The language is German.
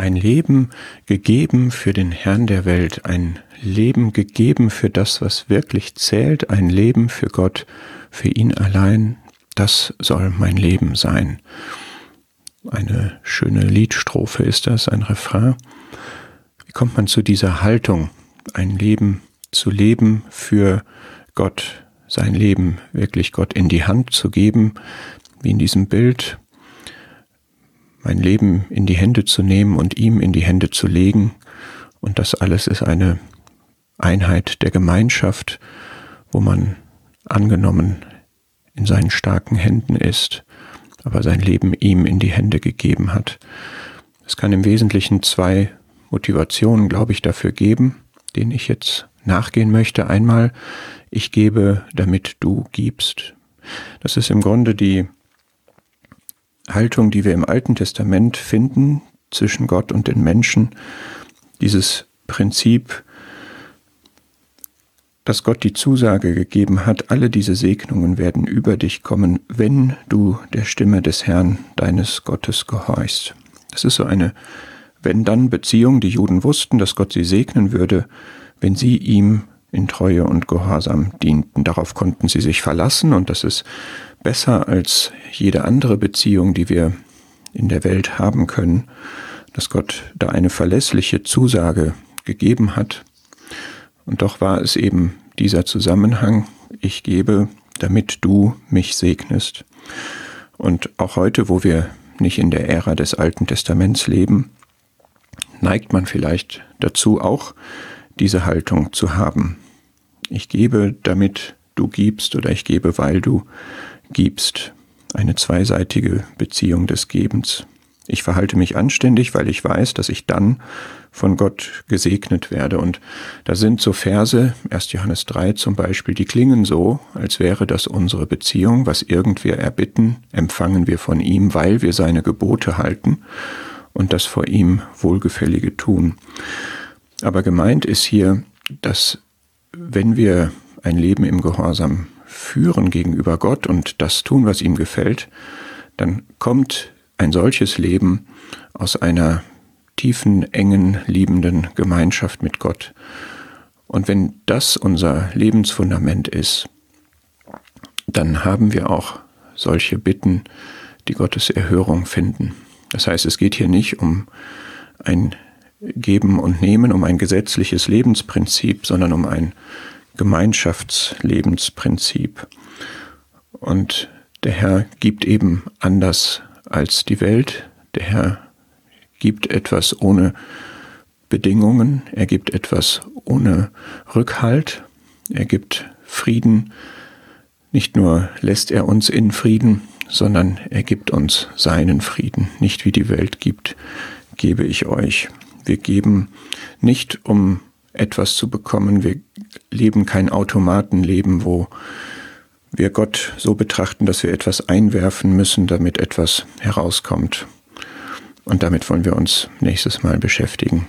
ein Leben gegeben für den Herrn der Welt, ein Leben gegeben für das, was wirklich zählt, ein Leben für Gott, für ihn allein, das soll mein Leben sein. Eine schöne Liedstrophe ist das, ein Refrain. Wie kommt man zu dieser Haltung, ein Leben zu leben für Gott, sein Leben wirklich Gott in die Hand zu geben, wie in diesem Bild, mein Leben in die Hände zu nehmen und ihm in die Hände zu legen. Und das alles ist eine Einheit der Gemeinschaft, wo man angenommen in seinen starken Händen ist, aber sein Leben ihm in die Hände gegeben hat. Es kann im Wesentlichen zwei Motivationen, glaube ich, dafür geben, denen ich jetzt nachgehen möchte. Einmal, ich gebe, damit du gibst. Das ist im Grunde die Haltung, die wir im Alten Testament finden zwischen Gott und den Menschen. Dieses Prinzip, dass Gott die Zusage gegeben hat, alle diese Segnungen werden über dich kommen, wenn du der Stimme des Herrn deines Gottes gehorchst. Das ist so eine Wenn-Dann-Beziehung. Die Juden wussten, dass Gott sie segnen würde, wenn sie ihm in Treue und Gehorsam dienten. Darauf konnten sie sich verlassen und das ist besser als jede andere Beziehung, die wir in der Welt haben können, dass Gott da eine verlässliche Zusage gegeben hat. Und doch war es eben dieser Zusammenhang, ich gebe, damit du mich segnest. Und auch heute, wo wir nicht in der Ära des Alten Testaments leben, neigt man vielleicht dazu auch diese Haltung zu haben. Ich gebe, damit du gibst oder ich gebe, weil du gibst. Eine zweiseitige Beziehung des Gebens. Ich verhalte mich anständig, weil ich weiß, dass ich dann von Gott gesegnet werde. Und da sind so Verse, 1. Johannes 3 zum Beispiel, die klingen so, als wäre das unsere Beziehung. Was irgendwer erbitten, empfangen wir von ihm, weil wir seine Gebote halten und das vor ihm Wohlgefällige tun. Aber gemeint ist hier, dass wenn wir ein Leben im Gehorsam führen gegenüber Gott und das tun, was ihm gefällt, dann kommt ein solches Leben aus einer tiefen, engen, liebenden Gemeinschaft mit Gott. Und wenn das unser Lebensfundament ist, dann haben wir auch solche Bitten, die Gottes Erhörung finden. Das heißt, es geht hier nicht um ein Geben und Nehmen, um ein gesetzliches Lebensprinzip, sondern um ein Gemeinschaftlebensprinzip. Und der Herr gibt eben anders als die Welt. Der Herr gibt etwas ohne Bedingungen. Er gibt etwas ohne Rückhalt. Er gibt Frieden. Nicht nur lässt er uns in Frieden, sondern er gibt uns seinen Frieden. Nicht wie die Welt gibt, gebe ich euch. Wir geben nicht, um etwas zu bekommen. Wir leben kein Automatenleben, wo wir Gott so betrachten, dass wir etwas einwerfen müssen, damit etwas herauskommt. Und damit wollen wir uns nächstes Mal beschäftigen.